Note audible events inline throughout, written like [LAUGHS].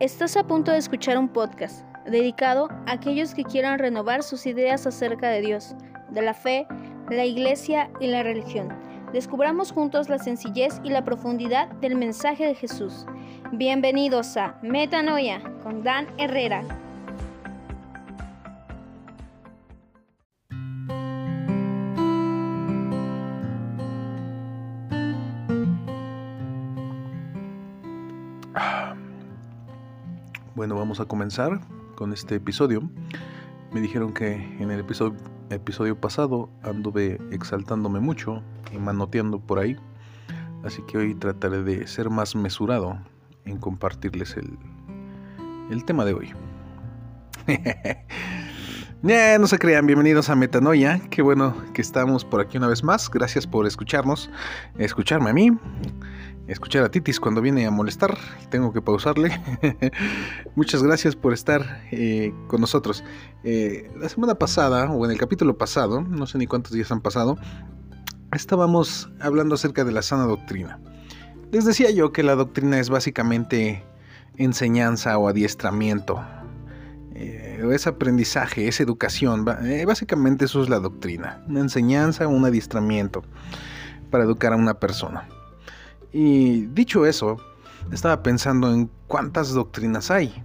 Estás a punto de escuchar un podcast dedicado a aquellos que quieran renovar sus ideas acerca de Dios, de la fe, la iglesia y la religión. Descubramos juntos la sencillez y la profundidad del mensaje de Jesús. Bienvenidos a Metanoia con Dan Herrera. Bueno, vamos a comenzar con este episodio. Me dijeron que en el episodio, pasado anduve exaltándome mucho y manoteando por ahí. Así que hoy trataré de ser más mesurado en compartirles el, el tema de hoy. [LAUGHS] no se crean, bienvenidos a Metanoia. Qué bueno que estamos por aquí una vez más. Gracias por escucharnos, escucharme a mí escuchar a Titis cuando viene a molestar. Tengo que pausarle. [LAUGHS] Muchas gracias por estar eh, con nosotros. Eh, la semana pasada, o en el capítulo pasado, no sé ni cuántos días han pasado, estábamos hablando acerca de la sana doctrina. Les decía yo que la doctrina es básicamente enseñanza o adiestramiento. Eh, es aprendizaje, es educación. básicamente eso es la doctrina. Una enseñanza un adiestramiento para educar a una persona. Y dicho eso, estaba pensando en cuántas doctrinas hay.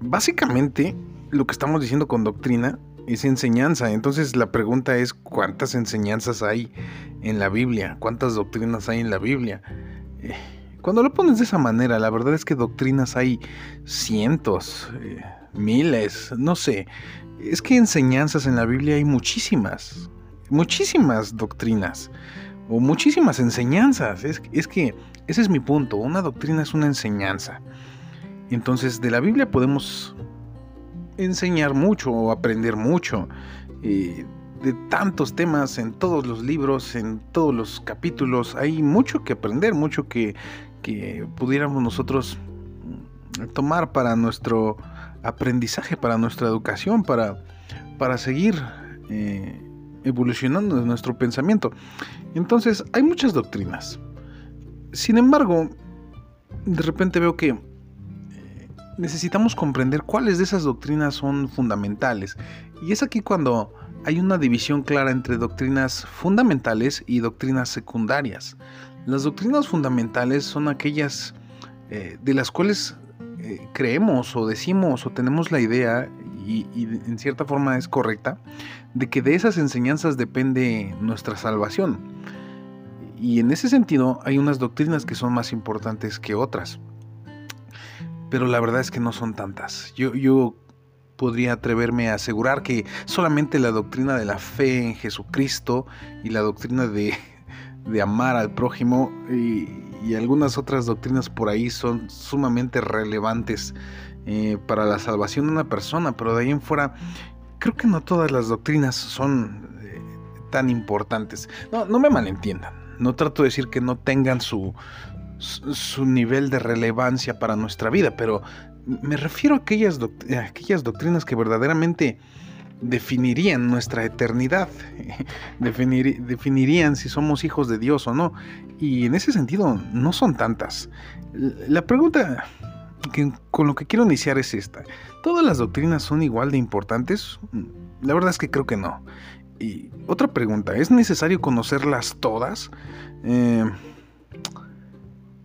Básicamente, lo que estamos diciendo con doctrina es enseñanza. Entonces la pregunta es cuántas enseñanzas hay en la Biblia, cuántas doctrinas hay en la Biblia. Eh, cuando lo pones de esa manera, la verdad es que doctrinas hay cientos, eh, miles, no sé. Es que enseñanzas en la Biblia hay muchísimas, muchísimas doctrinas o muchísimas enseñanzas. Es, es, que ese es mi punto. Una doctrina es una enseñanza. Entonces de la Biblia podemos enseñar mucho o aprender mucho. Eh, de tantos temas en todos los libros, en todos los capítulos. Hay mucho que aprender, mucho que, que pudiéramos nosotros tomar para nuestro aprendizaje, para nuestra educación, para, para seguir eh, evolucionando en nuestro pensamiento. Entonces, hay muchas doctrinas. Sin embargo, de repente veo que eh, necesitamos comprender cuáles de esas doctrinas son fundamentales. Y es aquí cuando hay una división clara entre doctrinas fundamentales y doctrinas secundarias. Las doctrinas fundamentales son aquellas eh, de las cuales eh, creemos o decimos o tenemos la idea y, en cierta forma es correcta, de que de esas enseñanzas depende nuestra salvación. Y en ese sentido hay unas doctrinas que son más importantes que otras. Pero la verdad es que no son tantas. Yo, yo podría atreverme a asegurar que solamente la doctrina de la fe en Jesucristo y la doctrina de, de amar al prójimo y, y, algunas otras doctrinas por ahí son sumamente relevantes eh, para la salvación de una persona, pero de ahí en fuera creo que no todas las doctrinas son eh, tan importantes. No, no me malentiendan, no trato de decir que no tengan su, su nivel de relevancia para nuestra vida, pero me refiero a aquellas, aquellas doctrinas que verdaderamente definirían nuestra eternidad, [LAUGHS] definirían si somos hijos de Dios o no. Y en ese sentido no son tantas. La pregunta con lo que quiero iniciar es esta. ¿Todas las doctrinas son igual de importantes? La verdad es que creo que no. Y otra pregunta, ¿es necesario conocerlas todas? Eh,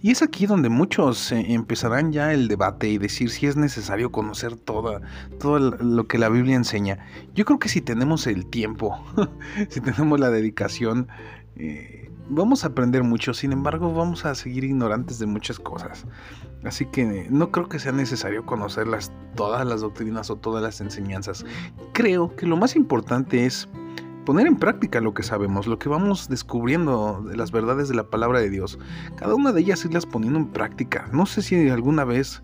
y es aquí donde muchos empezarán ya el debate y decir si es necesario conocer toda, todo lo que la Biblia enseña. Yo creo que si tenemos el tiempo, [LAUGHS] si tenemos la dedicación, eh, vamos a aprender mucho, sin embargo vamos a seguir ignorantes de muchas cosas. Así que no creo que sea necesario conocerlas todas las doctrinas o todas las enseñanzas. Creo que lo más importante es poner en práctica lo que sabemos, lo que vamos descubriendo de las verdades de la palabra de Dios. Cada una de ellas irlas poniendo en práctica. No sé si alguna vez,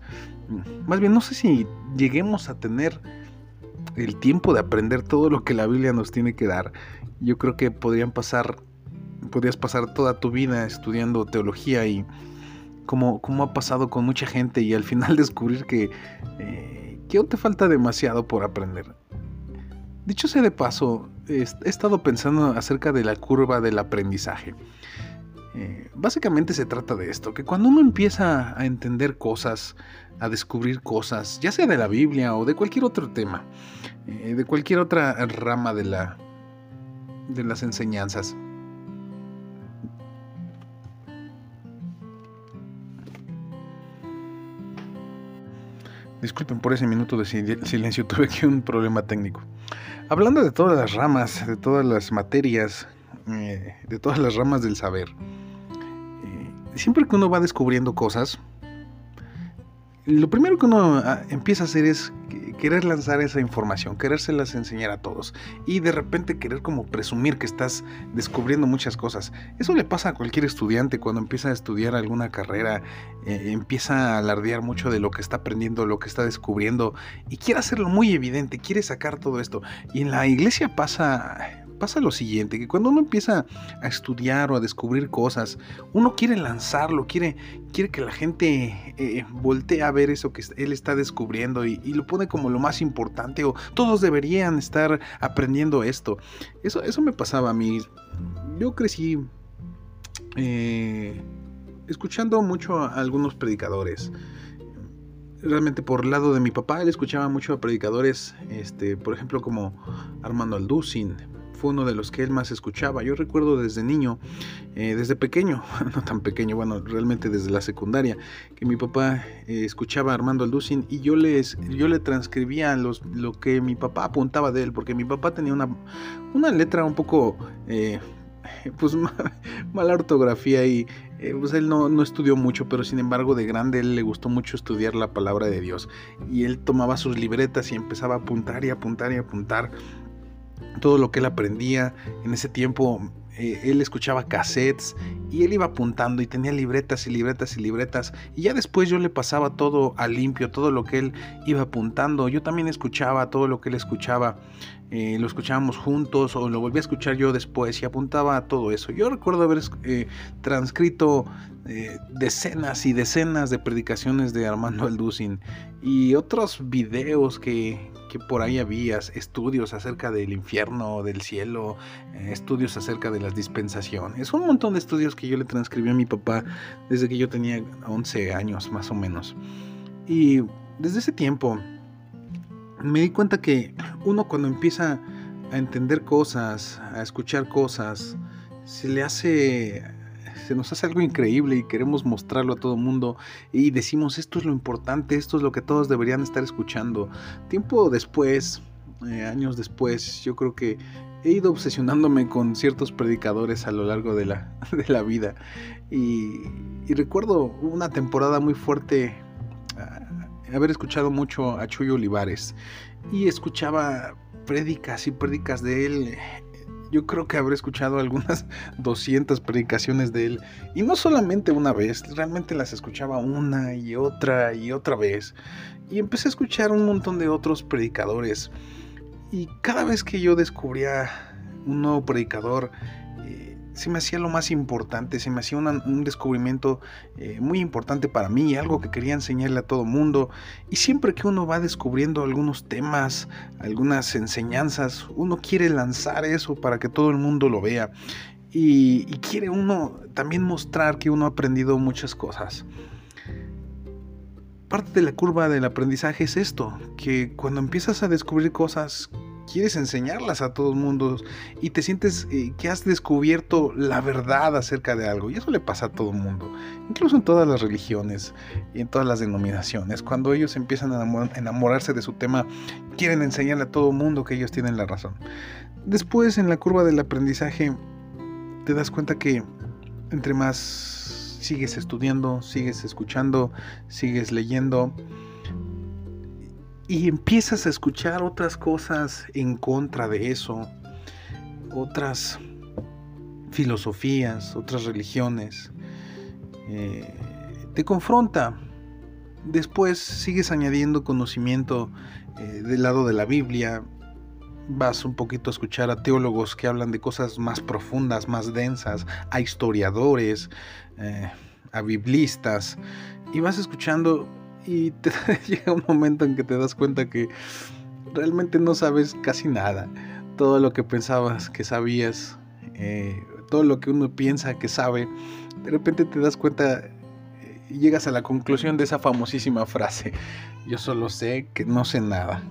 más bien no sé si lleguemos a tener el tiempo de aprender todo lo que la Biblia nos tiene que dar. Yo creo que podrían pasar podrías pasar toda tu vida estudiando teología y como, como ha pasado con mucha gente y al final [LAUGHS] descubrir que, eh, que aún te falta demasiado por aprender. Dicho sea de paso, he estado pensando acerca de la curva del aprendizaje. Eh, básicamente se trata de esto, que cuando uno empieza a entender cosas, a descubrir cosas, ya sea de la Biblia o de cualquier otro tema, eh, de cualquier otra rama de, la, de las enseñanzas, Disculpen por ese minuto de silencio, [LAUGHS] tuve aquí un problema técnico. Hablando de todas las ramas, de todas las materias, eh, de todas las ramas del saber, eh, siempre que uno va descubriendo cosas, lo primero que uno ah, empieza a hacer es querer lanzar esa información, querérselas enseñar a todos y de repente querer como presumir que estás descubriendo muchas cosas. Eso le pasa a cualquier estudiante cuando empieza a estudiar alguna carrera, eh, empieza a alardear mucho de lo que está aprendiendo, lo que está descubriendo y quiere hacerlo muy evidente, quiere sacar todo esto. Y en la iglesia pasa pasa lo siguiente, que cuando uno empieza a estudiar o a descubrir cosas, uno quiere lanzarlo, quiere, quiere que la gente eh, voltee a ver eso que él está descubriendo y, lo pone como lo más importante o todos deberían estar aprendiendo esto. Eso, eso me pasaba a mí. Yo crecí eh, escuchando mucho a algunos predicadores realmente por el lado de mi papá, él escuchaba mucho a predicadores, este, por ejemplo, como Armando Alducin, fue uno de los que él más escuchaba. Yo recuerdo desde niño, eh, desde pequeño, [LAUGHS] no tan pequeño, bueno, realmente desde la secundaria, que mi papá eh, escuchaba a Armando Alducin y yo, les, yo le transcribía los, lo que mi papá apuntaba de él, porque mi papá tenía una, una letra un poco... Eh, [LAUGHS] pues mala ortografía y pues él no, no, estudió mucho, pero sin embargo de grande él le gustó mucho estudiar la palabra de Dios. Y él tomaba sus libretas y empezaba a apuntar y apuntar y apuntar todo lo que él aprendía. En ese tiempo eh, él escuchaba cassettes y él iba apuntando y tenía libretas y libretas y libretas. Y ya después yo le pasaba todo a limpio, todo lo que él iba apuntando. Yo también escuchaba todo lo que él escuchaba. Eh, lo escuchábamos juntos o lo volví a escuchar yo después y apuntaba a todo eso. Yo recuerdo haber eh, transcrito decenas y decenas de predicaciones de Armando Alducin y otros videos que, por ahí había estudios acerca del infierno, del cielo, eh, estudios acerca de las dispensaciones, un montón de estudios que yo le transcribí a mi papá desde que yo tenía 11 años más o menos. Y desde ese tiempo me di cuenta que uno cuando empieza a entender cosas, a escuchar cosas, se le hace se nos hace algo increíble y queremos mostrarlo a todo mundo y decimos esto es lo importante, esto es lo que todos deberían estar escuchando. Tiempo después, eh, años después, yo creo que he ido obsesionándome con ciertos predicadores a lo largo de la, [LAUGHS] de la vida y, recuerdo una temporada muy fuerte ah, haber escuchado mucho a Chuy Olivares y escuchaba prédicas y prédicas de él yo creo que habré escuchado algunas [LAUGHS] 200 predicaciones de él. Y no solamente una vez, realmente las escuchaba una y otra y otra vez. Y empecé a escuchar un montón de otros predicadores. Y cada vez que yo descubría un nuevo predicador, se me hacía lo más importante, se me hacía un descubrimiento eh, muy importante para mí, algo que quería enseñarle a todo mundo. Y siempre que uno va descubriendo algunos temas, algunas enseñanzas, uno quiere lanzar eso para que todo el mundo lo vea. Y, y quiere uno también mostrar que uno ha aprendido muchas cosas. Parte de la curva del aprendizaje es esto, que cuando empiezas a descubrir cosas quieres enseñarlas a todo el mundo y te sientes eh, que has descubierto la verdad acerca de algo. Y eso le pasa a todo el mundo, incluso en todas las religiones y en todas las denominaciones. Cuando ellos empiezan a enamorarse de su tema, quieren enseñarle a todo el mundo que ellos tienen la razón. Después, en la curva del aprendizaje, te das cuenta que entre más sigues estudiando, sigues escuchando, sigues leyendo, y empiezas a escuchar otras cosas en contra de eso, otras filosofías, otras religiones. Eh, te confronta. Después sigues añadiendo conocimiento eh, del lado de la Biblia. Vas un poquito a escuchar a teólogos que hablan de cosas más profundas, más densas, a historiadores, eh, a biblistas. Y vas escuchando y te [LAUGHS] llega un momento en que te das cuenta que realmente no sabes casi nada. Todo lo que pensabas que sabías, eh, todo lo que uno piensa que sabe, de repente te das cuenta y llegas a la conclusión de esa famosísima frase, yo solo sé que no sé nada.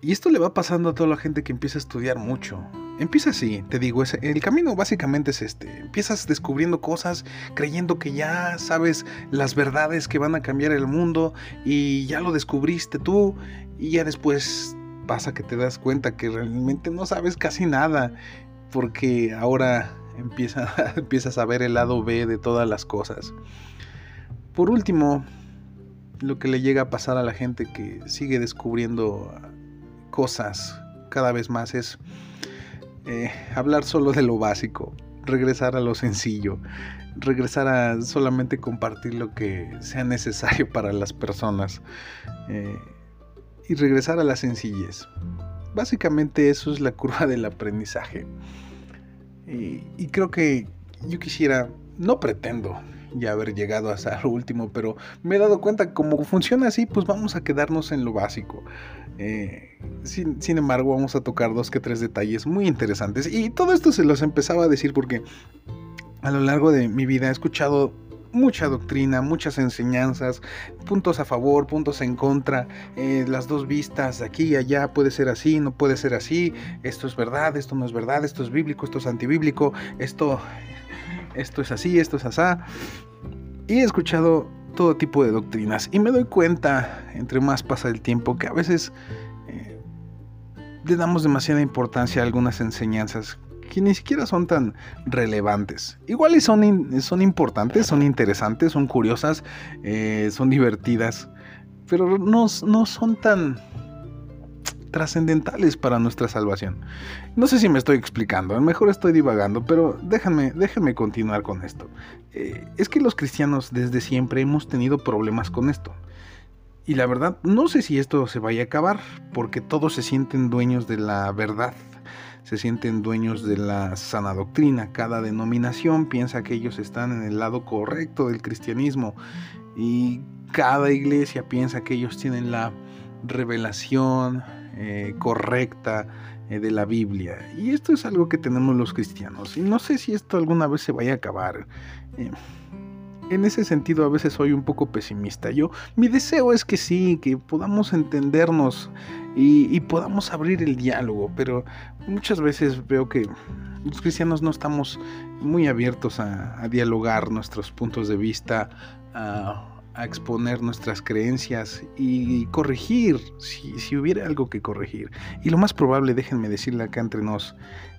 Y esto le va pasando a toda la gente que empieza a estudiar mucho. Empieza así, te digo, el camino básicamente es este. Empiezas descubriendo cosas, creyendo que ya sabes las verdades que van a cambiar el mundo y ya lo descubriste tú y ya después pasa que te das cuenta que realmente no sabes casi nada porque ahora empieza, [LAUGHS] empiezas a ver el lado B de todas las cosas. Por último, lo que le llega a pasar a la gente que sigue descubriendo cosas cada vez más es eh, hablar solo de lo básico, regresar a lo sencillo, regresar a solamente compartir lo que sea necesario para las personas eh, y regresar a la sencillez. Básicamente eso es la curva del aprendizaje. Y, creo que yo quisiera, no pretendo ya haber llegado hasta lo [LAUGHS] último, pero me he dado cuenta que como funciona así, pues vamos a quedarnos en lo básico. Eh, sin, sin, embargo, vamos a tocar dos que tres detalles muy interesantes. Y todo esto se los empezaba a decir porque a lo largo de mi vida he escuchado mucha doctrina, muchas enseñanzas, puntos a favor, puntos en contra, eh, las dos vistas, aquí y allá, puede ser así, no puede ser así, esto es verdad, esto no es verdad, esto es bíblico, esto es antibíblico, esto, esto es así, esto es asá. Y he escuchado todo tipo de doctrinas y me doy cuenta, entre más pasa el tiempo, que a veces eh, le damos demasiada importancia a algunas enseñanzas que ni siquiera son tan relevantes. Igual son, son importantes, son interesantes, son curiosas, eh, son divertidas, pero no, no son tan trascendentales para nuestra salvación. No sé si me estoy explicando, a mejor estoy divagando, pero déjenme, déjenme continuar con esto. Eh, es que los cristianos desde siempre hemos tenido problemas con esto. Y la verdad, no sé si esto se vaya a acabar, porque todos se sienten dueños de la verdad se sienten dueños de la sana doctrina. Cada denominación piensa que ellos están en el lado correcto del cristianismo y cada iglesia piensa que ellos tienen la revelación eh, correcta eh, de la Biblia. Y esto es algo que tenemos los cristianos. Y no sé si esto alguna vez se vaya a acabar. Eh, en ese sentido a veces soy un poco pesimista. Yo, mi deseo es que sí, que podamos entendernos y, podamos abrir el diálogo, pero muchas veces veo que los cristianos no estamos muy abiertos a, dialogar nuestros puntos de vista, exponer nuestras creencias y corregir si, hubiera algo que corregir. Y lo más probable, déjenme decirle acá entre nos,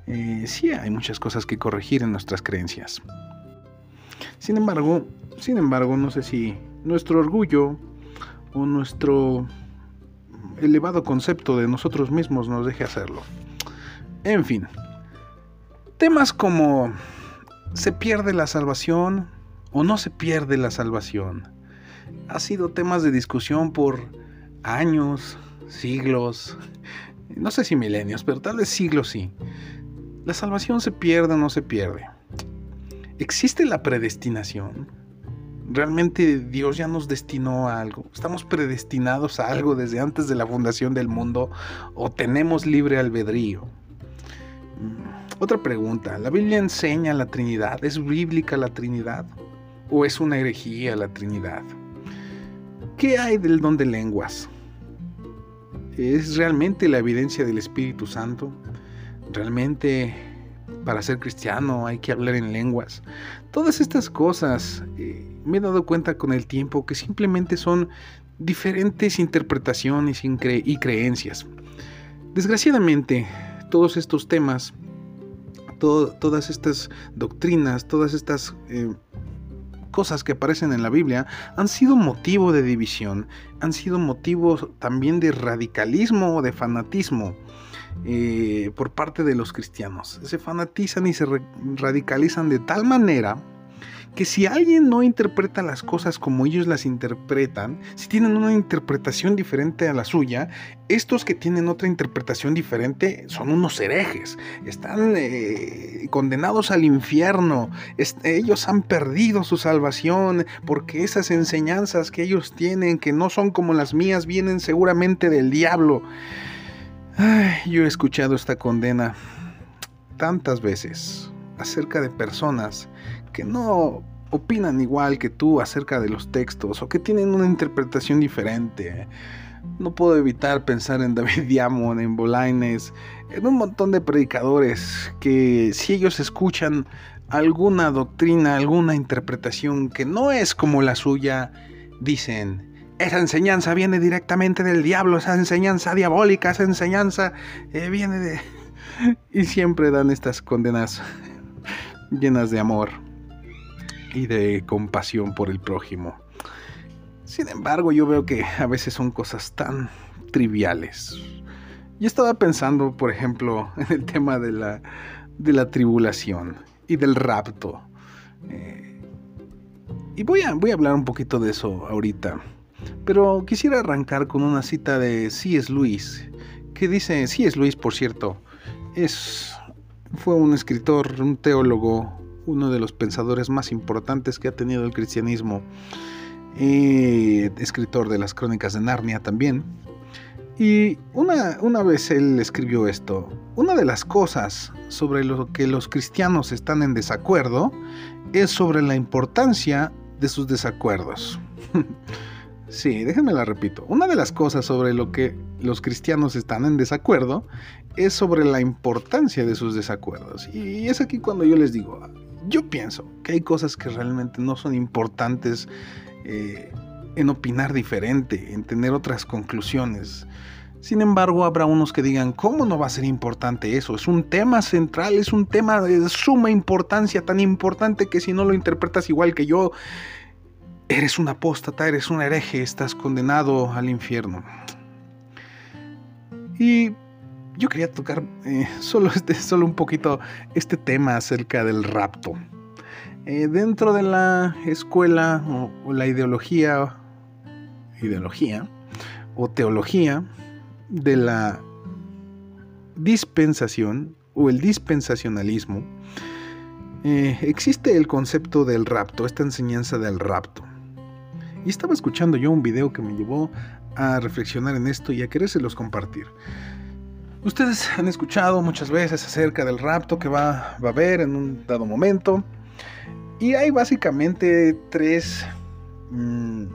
eh, sí hay muchas cosas que corregir en nuestras creencias. Sin embargo, sin embargo, no sé si nuestro orgullo o nuestro elevado concepto de nosotros mismos nos deje hacerlo. En fin, temas como ¿se pierde la salvación o no se pierde la salvación? Ha sido temas de discusión por años, siglos, no sé si milenios, pero tal vez siglos sí. ¿La salvación se pierde o no se pierde? ¿Existe la predestinación? ¿Realmente Dios ya nos destinó a algo? ¿Estamos predestinados a algo desde antes de la fundación del mundo o tenemos libre albedrío? Mm, otra pregunta, ¿la Biblia enseña la Trinidad? ¿Es bíblica la Trinidad? ¿O es una herejía la Trinidad? ¿Qué hay del don de lenguas? ¿Es realmente la evidencia del Espíritu Santo? ¿Realmente para ser cristiano hay que hablar en lenguas. Todas estas cosas eh, me he dado cuenta con el tiempo que simplemente son diferentes interpretaciones y creencias. Desgraciadamente, todos estos temas, todas estas doctrinas, todas estas eh, cosas que aparecen en la Biblia han sido motivo de división, han sido motivo también de radicalismo o de fanatismo. Eh, por parte de los cristianos. Se fanatizan y se radicalizan de tal manera que si alguien no interpreta las cosas como ellos las interpretan, si tienen una interpretación diferente a la suya, estos que tienen otra interpretación diferente son unos herejes, están eh, condenados al infierno, ellos han perdido su salvación porque esas enseñanzas que ellos tienen, que no son como las mías, vienen seguramente del diablo. Ay, yo he escuchado esta condena tantas veces, acerca de personas que no opinan igual que tú acerca de los textos o que tienen una interpretación diferente. No puedo evitar pensar en David [LAUGHS] Diamond, en Bolaines, en un montón de predicadores que si ellos escuchan alguna doctrina, alguna interpretación que no es como la suya, dicen, esa enseñanza viene directamente del diablo, esa enseñanza diabólica, esa enseñanza eh, viene de... [LAUGHS] y siempre dan estas condenas [LAUGHS] llenas de amor y de compasión por el prójimo. Sin embargo, yo veo que a veces son cosas tan triviales. Yo estaba pensando, por ejemplo, [LAUGHS] en el tema de la, de la tribulación y del rapto. Eh, y voy a, voy a hablar un poquito de eso ahorita. Pero quisiera arrancar con una cita de C.S. Lewis, que dice, C.S. Lewis, por cierto, es, fue un escritor, un teólogo, uno de los pensadores más importantes que ha tenido el cristianismo, escritor de las crónicas de Narnia también. Y una, una vez él escribió esto, una de las cosas sobre lo que los cristianos están en desacuerdo es sobre la importancia de sus desacuerdos. [LAUGHS] sí, déjenme la repito. Una de las cosas sobre lo que los cristianos están en desacuerdo es sobre la importancia de sus desacuerdos. Y es aquí cuando yo les digo, yo pienso que hay cosas que realmente no son importantes eh, en opinar diferente, en tener otras conclusiones. Sin embargo, habrá unos que digan, ¿cómo no va a ser importante eso? Es un tema central, es un tema de suma importancia, tan importante que si no lo interpretas igual que yo, eres un apóstata, eres un hereje, estás condenado al infierno. Y yo quería tocar eh, [LAUGHS] solo, este, solo un poquito este tema acerca del rapto. Eh, dentro de la escuela o, la ideología, ideología o teología de la dispensación o el dispensacionalismo, eh, existe el concepto del rapto, esta enseñanza del rapto. Y estaba escuchando yo un video que me llevó a reflexionar en esto y a querérselos compartir. Ustedes han escuchado muchas veces acerca del rapto que va, a haber en un dado momento. Y hay básicamente tres, mm,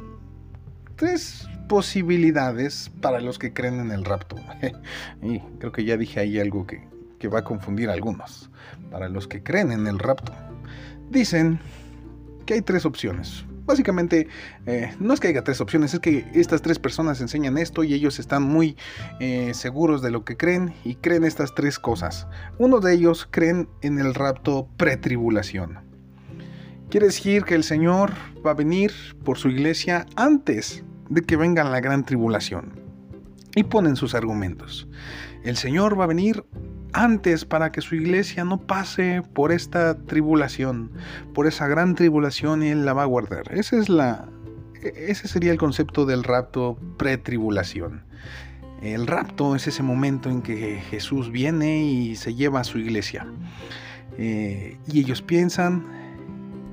tres posibilidades para los que creen en el rapto. [LAUGHS] y creo que ya dije ahí algo que, que va a confundir a algunos. Para los que creen en el rapto. Dicen que hay tres opciones. Básicamente, eh, no es que haya tres opciones, es que estas tres personas enseñan esto y ellos están muy eh, seguros de lo que creen y creen estas tres cosas. Uno de ellos creen en el rapto pretribulación. Quiere decir que el Señor va a venir por su iglesia antes de que venga la gran tribulación. Y ponen sus argumentos. El Señor va a venir antes para que su iglesia no pase por esta tribulación, por esa gran tribulación y él la va a guardar. Ese, es la, ese sería el concepto del rapto pretribulación. El rapto es ese momento en que Jesús viene y se lleva a su iglesia. Eh, y ellos piensan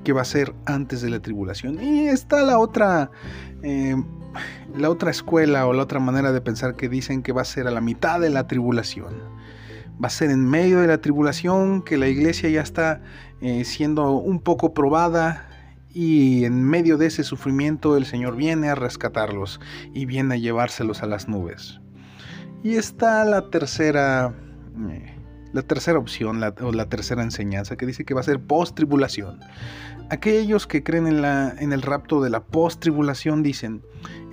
que va a ser antes de la tribulación. Y está la otra, eh, la otra escuela o la otra manera de pensar que dicen que va a ser a la mitad de la tribulación va a ser en medio de la tribulación, que la iglesia ya está eh, siendo un poco probada y en medio de ese sufrimiento el Señor viene a rescatarlos y viene a llevárselos a las nubes. Y está la tercera, eh, la tercera opción o la tercera enseñanza que dice que va a ser post-tribulación. Aquellos que creen en, la, en el rapto de la post-tribulación dicen,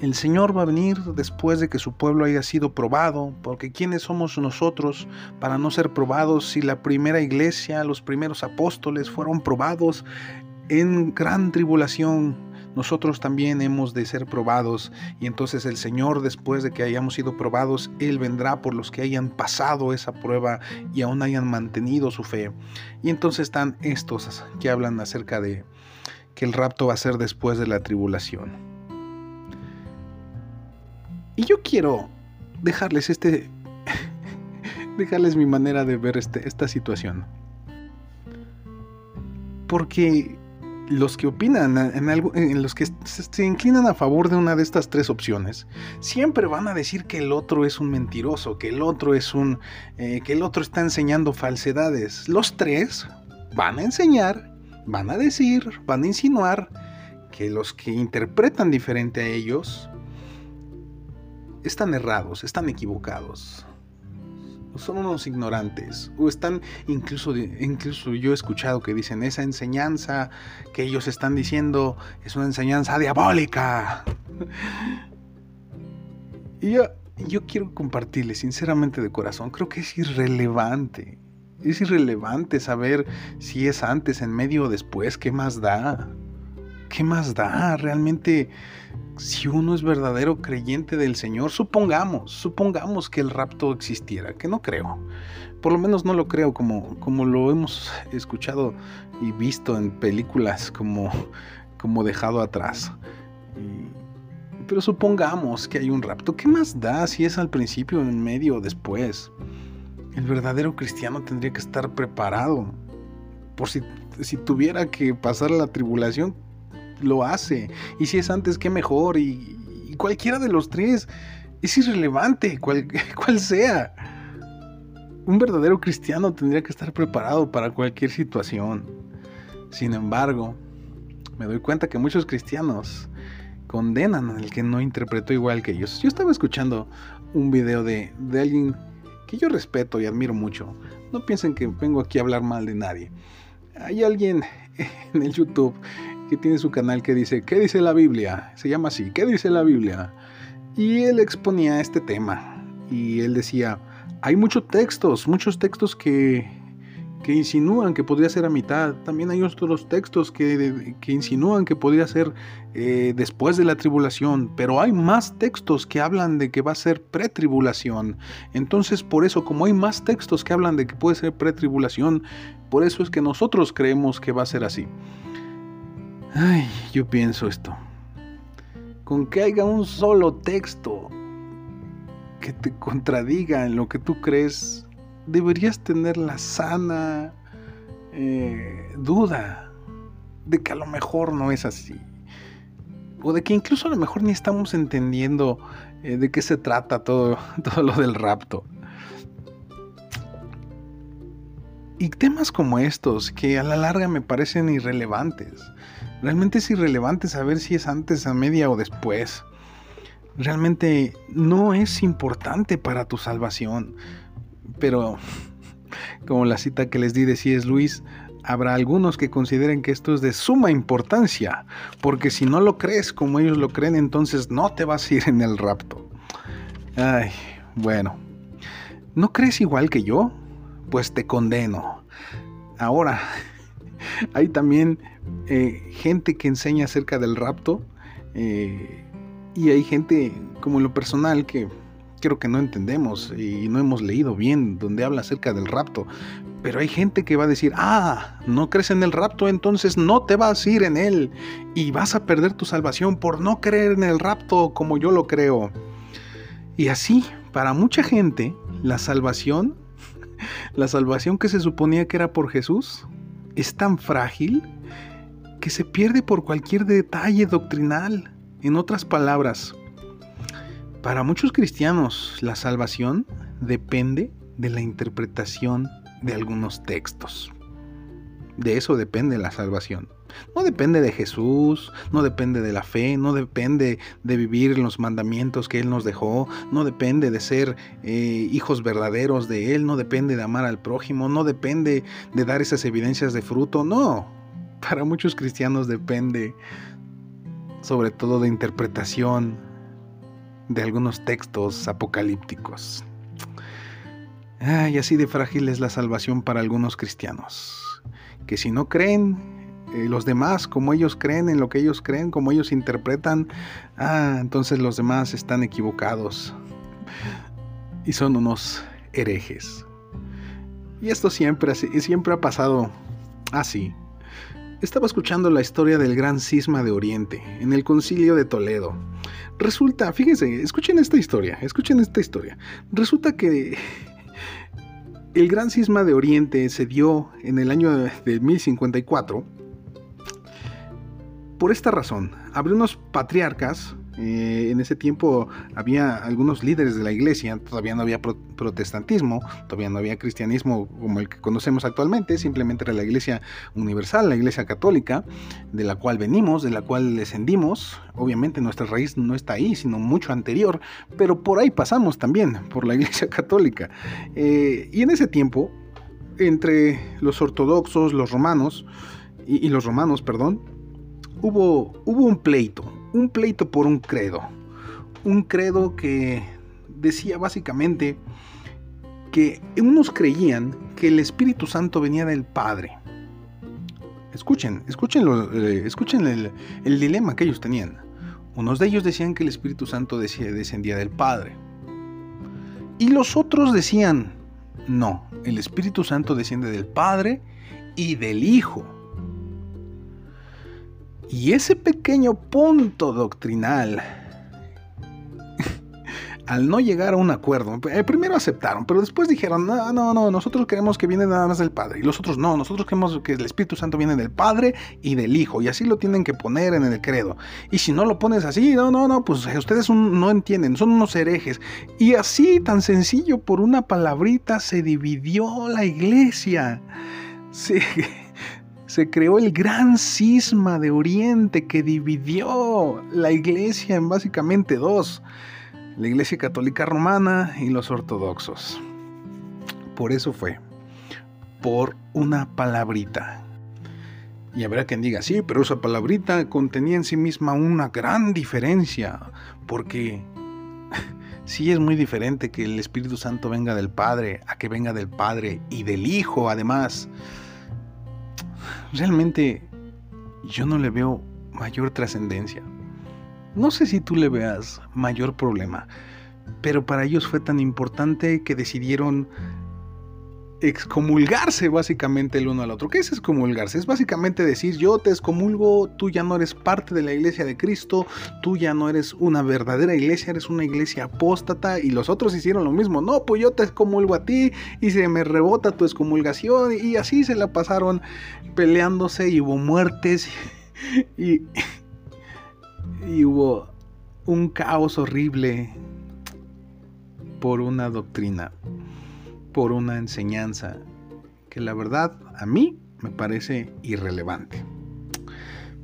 el Señor va a venir después de que su pueblo haya sido probado, porque ¿quiénes somos nosotros para no ser probados si la primera iglesia, los primeros apóstoles fueron probados en gran tribulación? Nosotros también hemos de ser probados y entonces el Señor después de que hayamos sido probados, Él vendrá por los que hayan pasado esa prueba y aún hayan mantenido su fe. Y entonces están estos que hablan acerca de que el rapto va a ser después de la tribulación. Y yo quiero dejarles este [LAUGHS] dejarles mi manera de ver este, esta situación. Porque los que opinan en algo, en los que se inclinan a favor de una de estas tres opciones, siempre van a decir que el otro es un mentiroso, que el otro es un, eh, que el otro está enseñando falsedades. Los tres, van a enseñar, van a decir, van a insinuar que los que interpretan diferente a ellos están errados, están equivocados, son unos ignorantes, o están incluso, incluso yo he escuchado que dicen esa enseñanza que ellos están diciendo es una enseñanza diabólica. [LAUGHS] y yo, yo quiero compartirles sinceramente de corazón, creo que es irrelevante. Es irrelevante saber si es antes, en medio o después, ¿qué más da? ¿Qué más da? Realmente si uno es verdadero creyente del Señor, supongamos, supongamos que el rapto existiera, que no creo. Por lo menos no lo creo como, como lo hemos escuchado y visto en películas como, como dejado atrás. pero supongamos que hay un rapto. ¿Qué más da si es al principio, en medio o después? El verdadero cristiano tendría que estar preparado. Por si, si tuviera que pasar la tribulación, lo hace. Y si es antes, qué mejor. Y, cualquiera de los tres es irrelevante, cual, [LAUGHS] cual sea. Un verdadero cristiano tendría que estar preparado para cualquier situación. Sin embargo, me doy cuenta que muchos cristianos condenan al que no interpretó igual que ellos. Yo estaba escuchando un video de, de alguien que yo respeto y admiro mucho. No piensen que vengo aquí a hablar mal de nadie. Hay alguien [LAUGHS] en el YouTube tiene su canal que dice, ¿qué dice la Biblia? Se llama así, ¿qué dice la Biblia? Y él exponía este tema y él decía, hay muchos textos, muchos textos que, que insinúan que podría ser a mitad. También hay otros textos que, que insinúan que podría ser eh, después de la tribulación. Pero hay más textos que hablan de que va a ser pretribulación. Entonces, por eso, como hay más textos que hablan de que puede ser pretribulación, por eso es que nosotros creemos que va a ser así. Ay, yo pienso esto. Con que haya un solo texto que te contradiga en lo que tú crees, deberías tener la sana eh, duda de que a lo mejor no es así. O de que incluso a lo mejor ni estamos entendiendo eh, de qué se trata todo, [LAUGHS] todo lo del rapto. Y temas como estos, que a la larga me parecen irrelevantes. Realmente es irrelevante saber si es antes, a media o después. Realmente no es importante para tu salvación. Pero, [LAUGHS] como la cita que les di de C.S. Luis, habrá algunos que consideren que esto es de suma importancia, porque si no lo crees como ellos lo creen, entonces no te vas a ir en el rapto. Ay, bueno. ¿No crees igual que yo? Pues te condeno. Ahora, [LAUGHS] hay también eh, gente que enseña acerca del rapto eh, y hay gente como lo personal que creo que no entendemos y no hemos leído bien donde habla acerca del rapto. Pero hay gente que va a decir, ah, no crees en el rapto, entonces no te vas a ir en él y vas a perder tu salvación por no creer en el rapto como yo lo creo. Y así, para mucha gente, la salvación, [LAUGHS] la salvación que se suponía que era por Jesús, es tan frágil que se pierde por cualquier detalle doctrinal. En otras palabras, para muchos cristianos la salvación depende de la interpretación de algunos textos. De eso depende la salvación. No depende de Jesús, no depende de la fe, no depende de vivir los mandamientos que Él nos dejó, no depende de ser eh, hijos verdaderos de Él, no depende de amar al prójimo, no depende de dar esas evidencias de fruto, no para muchos cristianos depende sobre todo de interpretación de algunos textos apocalípticos. y así de frágil es la salvación para algunos cristianos, que si no creen eh, los demás como ellos creen en lo que ellos creen, como ellos interpretan, ah, entonces los demás están equivocados y son unos herejes. Y esto siempre, siempre ha pasado así. Estaba escuchando la historia del gran cisma de Oriente en el concilio de Toledo. Resulta, fíjense, escuchen esta historia, escuchen esta historia. Resulta que [LAUGHS] el gran cisma de Oriente se dio en el año de 1054 por esta razón. Habría unos patriarcas Eh, en ese tiempo había algunos líderes de la iglesia, todavía no había protestantismo, todavía no había cristianismo como el que conocemos actualmente, simplemente era la iglesia universal, la iglesia católica, de la cual venimos, de la cual descendimos. Obviamente nuestra raíz no está ahí, sino mucho anterior, pero por ahí pasamos también, por la iglesia [LAUGHS] católica. Eh, y en ese tiempo, entre los ortodoxos, los romanos, y, y los romanos, perdón, hubo, hubo un pleito, un pleito por un credo. Un credo que decía básicamente que unos creían que el Espíritu Santo venía del Padre. Escuchen, escuchen, eh, el, el, dilema que ellos tenían. Unos de ellos decían que el Espíritu Santo descendía del Padre. Y los otros decían, no, el Espíritu Santo desciende del Padre y del Hijo. Y ese pequeño punto doctrinal, [LAUGHS] al no llegar a un acuerdo, eh, primero aceptaron, pero después dijeron, no, no, no, nosotros queremos que viene nada más del Padre. Y los otros, no, nosotros queremos que el Espíritu Santo viene del Padre y del Hijo. Y así lo tienen que poner en el credo. Y si no lo pones así, no, no, no, pues ustedes no entienden, son unos herejes. Y así, tan sencillo, por una palabrita se dividió la iglesia. [LAUGHS] Sí se creó el gran cisma de Oriente que dividió la iglesia en básicamente dos, la iglesia católica romana y los ortodoxos. Por eso fue, por una palabrita. Y habrá quien diga, sí, pero esa palabrita contenía en sí misma una gran diferencia, porque [LAUGHS] sí es muy diferente que el Espíritu Santo venga del Padre a que venga del Padre y del Hijo además realmente yo no le veo mayor trascendencia. No sé si tú le veas mayor problema, pero para ellos fue tan importante que decidieron excomulgarse básicamente el uno al otro. ¿Qué es excomulgarse? Es básicamente decir yo te excomulgo, tú ya no eres parte de la iglesia de Cristo, tú ya no eres una verdadera iglesia, eres una iglesia apóstata y los otros hicieron lo mismo. No, pues yo te excomulgo a ti y se me rebota tu excomulgación y así se la pasaron peleándose y hubo muertes y, y hubo un caos horrible por una doctrina por una enseñanza que la verdad a mí me parece irrelevante.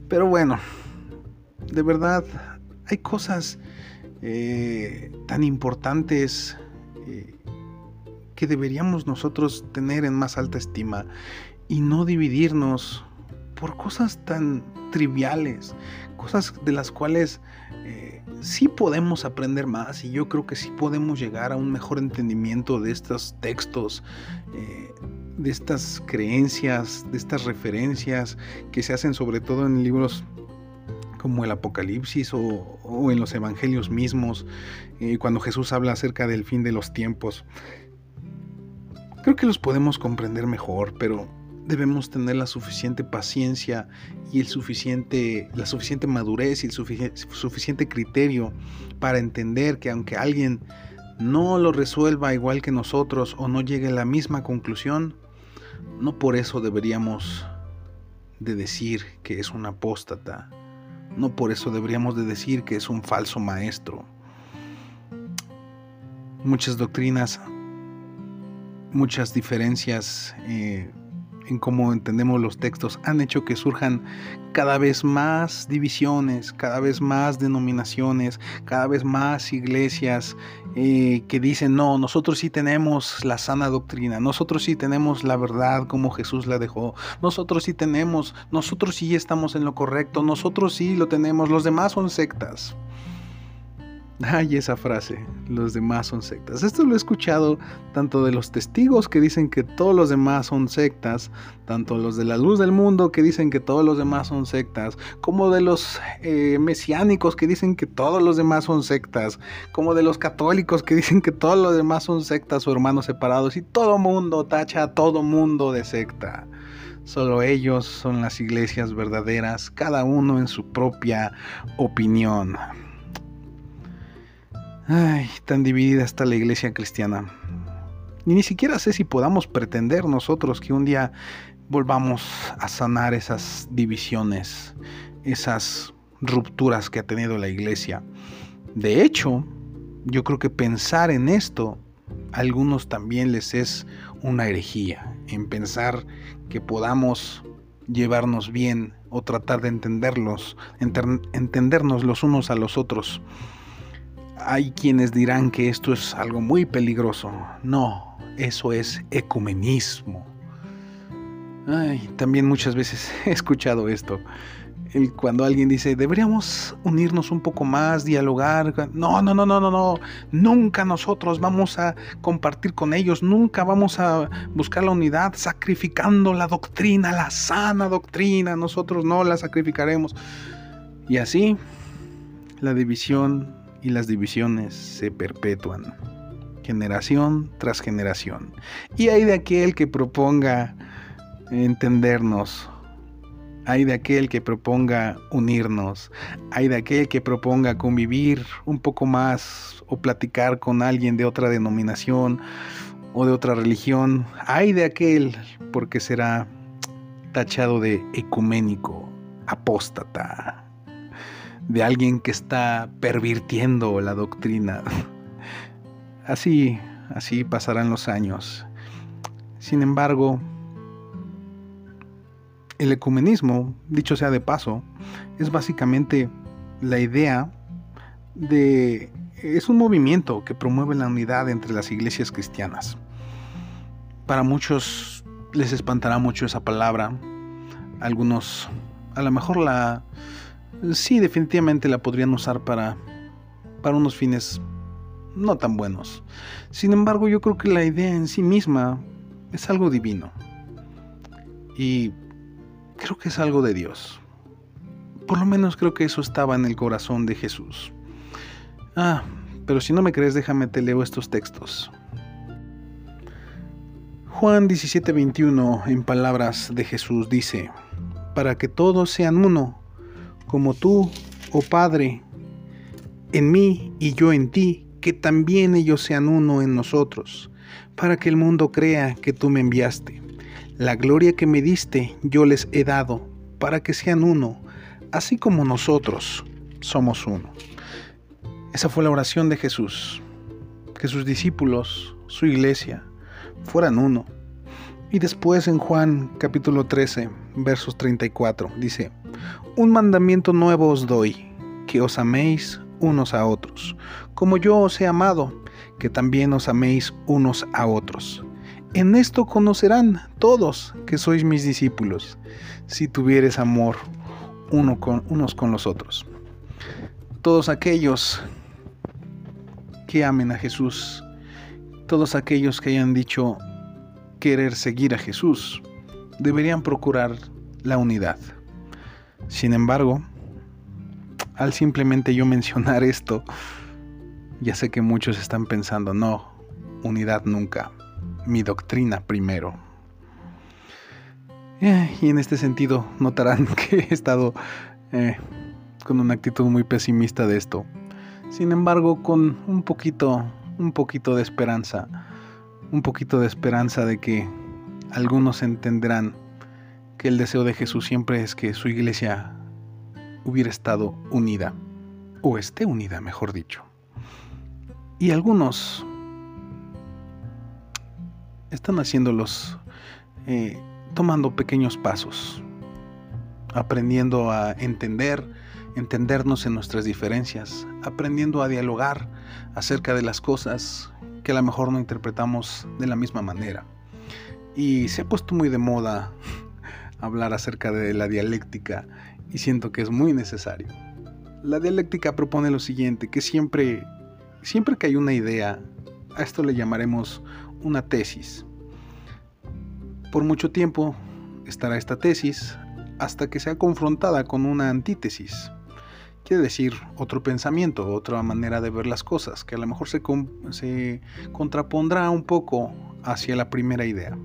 Pero bueno, de verdad hay cosas eh, tan importantes eh, que deberíamos nosotros tener en más alta estima y no dividirnos por cosas tan triviales, cosas de las cuales eh, sí podemos aprender más y yo creo que sí podemos llegar a un mejor entendimiento de estos textos, eh, de estas creencias, de estas referencias que se hacen sobre todo en libros como el Apocalipsis o, en los Evangelios mismos, eh, cuando Jesús habla acerca del fin de los tiempos. Creo que los podemos comprender mejor, pero debemos tener la suficiente paciencia y el suficiente, la suficiente madurez y el suficiente criterio para entender que aunque alguien no lo resuelva igual que nosotros o no llegue a la misma conclusión, no por eso deberíamos de decir que es un apóstata, no por eso deberíamos de decir que es un falso maestro. Muchas doctrinas, muchas diferencias eh, en cómo entendemos los textos han hecho que surjan cada vez más divisiones, cada vez más denominaciones, cada vez más iglesias eh, que dicen, no, nosotros sí tenemos la sana doctrina, nosotros sí tenemos la verdad como Jesús la dejó, nosotros sí tenemos, nosotros sí estamos en lo correcto, nosotros sí lo tenemos, los demás son sectas. Ay, esa frase, los demás son sectas. Esto lo he escuchado tanto de los testigos que dicen que todos los demás son sectas, tanto los de la luz del mundo que dicen que todos los demás son sectas, como de los eh, mesiánicos que dicen que todos los demás son sectas, como de los católicos que dicen que todos los demás son sectas o hermanos separados y todo mundo tacha a todo mundo de secta. Solo ellos son las iglesias verdaderas, cada uno en su propia opinión. Ay, tan dividida está la iglesia cristiana. Y ni siquiera sé si podamos pretender nosotros que un día volvamos a sanar esas divisiones, esas rupturas que ha tenido la iglesia. De hecho, yo creo que pensar en esto a algunos también les es una herejía, en pensar que podamos llevarnos bien o tratar de entenderlos, entendernos los unos a los otros. Hay quienes dirán que esto es algo muy peligroso. No, eso es ecumenismo. Ay, también muchas veces [LAUGHS] he escuchado esto cuando alguien dice, deberíamos unirnos un poco más, dialogar. No, no, no, no, no, no. Nunca nosotros vamos a compartir con ellos, nunca vamos a buscar la unidad sacrificando la doctrina, la sana doctrina. Nosotros no la sacrificaremos. Y así la división y las divisiones se perpetúan, generación tras generación. Y hay de aquel que proponga entendernos hay de aquel que proponga unirnos, hay de aquel que proponga convivir un poco más o platicar con alguien de otra denominación o de otra religión, hay de aquel porque será tachado de ecuménico, apóstata, de alguien que está pervirtiendo la doctrina. [LAUGHS] Así, así pasarán los años. Sin embargo, el ecumenismo, dicho sea de paso, es básicamente la idea de... es un movimiento que promueve la unidad entre las iglesias cristianas. Para muchos les espantará mucho esa palabra. Algunos a lo mejor la... sí, definitivamente la podrían usar para, para unos fines no tan buenos. Sin embargo, yo creo que la idea en sí misma es algo divino. Y creo que es algo de Dios. Por lo menos creo que eso estaba en el corazón de Jesús. Ah, pero si no me crees, déjame te leo estos textos. Juan 17:21 en palabras de Jesús dice, para que todos sean uno, como tú, oh Padre, en mí y yo en ti, que también ellos sean uno en nosotros, para que el mundo crea que tú me enviaste. La gloria que me diste yo les he dado, para que sean uno, así como nosotros somos uno. Esa fue la oración de Jesús, que sus discípulos, su iglesia, fueran uno. Y después en Juan capítulo 13, versos 34, dice, Un mandamiento nuevo os doy, que os améis unos a otros, como yo os he amado, que también os améis unos a otros. En esto conocerán todos que sois mis discípulos, si tuvieres amor uno con, unos con los otros. Todos aquellos que amen a Jesús, todos aquellos que hayan dicho querer seguir a Jesús, deberían procurar la unidad. Sin embargo, al simplemente yo mencionar esto, ya sé que muchos están pensando, no, unidad nunca mi doctrina primero. Eh, y en este sentido notarán [LAUGHS] que he estado eh, con una actitud muy pesimista de esto. Sin embargo, con un poquito, un poquito de esperanza, un poquito de esperanza de que algunos entenderán que el deseo de Jesús siempre es que su iglesia hubiera estado unida, o esté unida, mejor dicho. Y algunos están haciéndolos eh, tomando pequeños pasos, aprendiendo a entender, entendernos en nuestras diferencias, aprendiendo a dialogar acerca de las cosas que a lo mejor no interpretamos de la misma manera. Y se ha puesto muy de moda hablar acerca de la dialéctica y siento que es muy necesario. La dialéctica propone lo siguiente, que siempre, siempre que hay una idea, a esto le llamaremos una tesis. Por mucho tiempo estará esta tesis hasta que sea confrontada con una antítesis. Quiere decir otro pensamiento, otra manera de ver las cosas, que a lo mejor se, se contrapondrá un poco hacia la primera idea.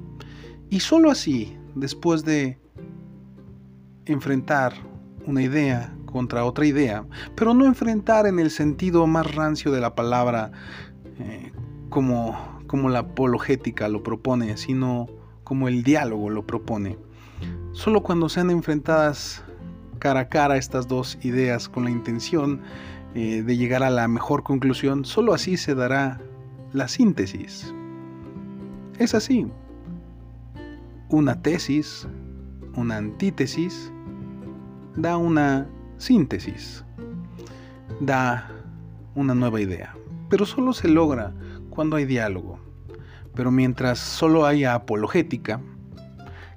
Y sólo así, después de enfrentar una idea contra otra idea, pero no enfrentar en el sentido más rancio de la palabra eh, como como la apologética lo propone, sino como el diálogo lo propone. Solo cuando sean enfrentadas cara a cara estas dos ideas con la intención eh, de llegar a la mejor conclusión, solo así se dará la síntesis. Es así. Una tesis, una antítesis, da una síntesis, da una nueva idea. Pero solo se logra cuando hay diálogo. Pero mientras solo haya apologética,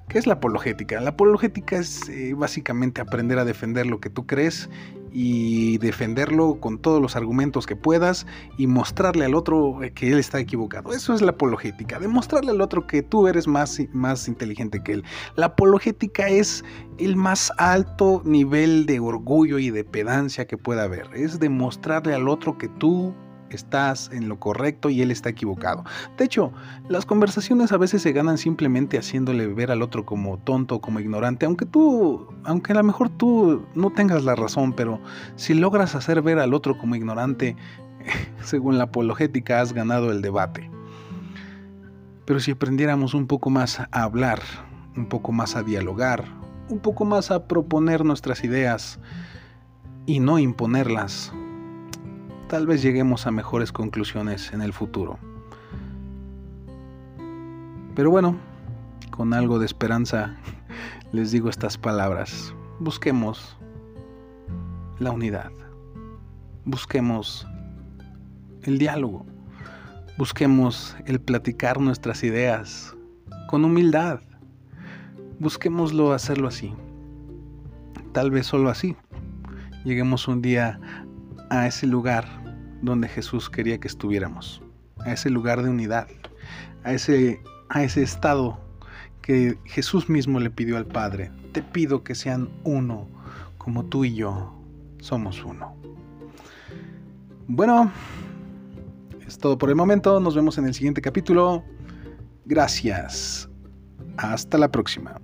¿qué es la apologética? La apologética es eh, básicamente aprender a defender lo que tú crees y defenderlo con todos los argumentos que puedas y mostrarle al otro que él está equivocado. Eso es la apologética, demostrarle al otro que tú eres más, más inteligente que él. La apologética es el más alto nivel de orgullo y de pedancia que pueda haber. Es demostrarle al otro que tú estás en lo correcto y él está equivocado. De hecho, las conversaciones a veces se ganan simplemente haciéndole ver al otro como tonto, como ignorante, aunque tú, aunque a lo mejor tú no tengas la razón, pero si logras hacer ver al otro como ignorante, [LAUGHS] según la apologética has ganado el debate. Pero si aprendiéramos un poco más a hablar, un poco más a dialogar, un poco más a proponer nuestras ideas y no imponerlas, tal vez lleguemos a mejores conclusiones en el futuro. Pero bueno, con algo de esperanza [LAUGHS] les digo estas palabras. Busquemos la unidad. Busquemos el diálogo. Busquemos el platicar nuestras ideas con humildad. Busquémoslo hacerlo así. Tal vez solo así lleguemos un día a ese lugar donde Jesús quería que estuviéramos, a ese lugar de unidad, a ese, a ese estado que Jesús mismo le pidió al Padre. Te pido que sean uno, como tú y yo somos uno. Bueno, es todo por el momento. Nos vemos en el siguiente capítulo. Gracias. Hasta la próxima.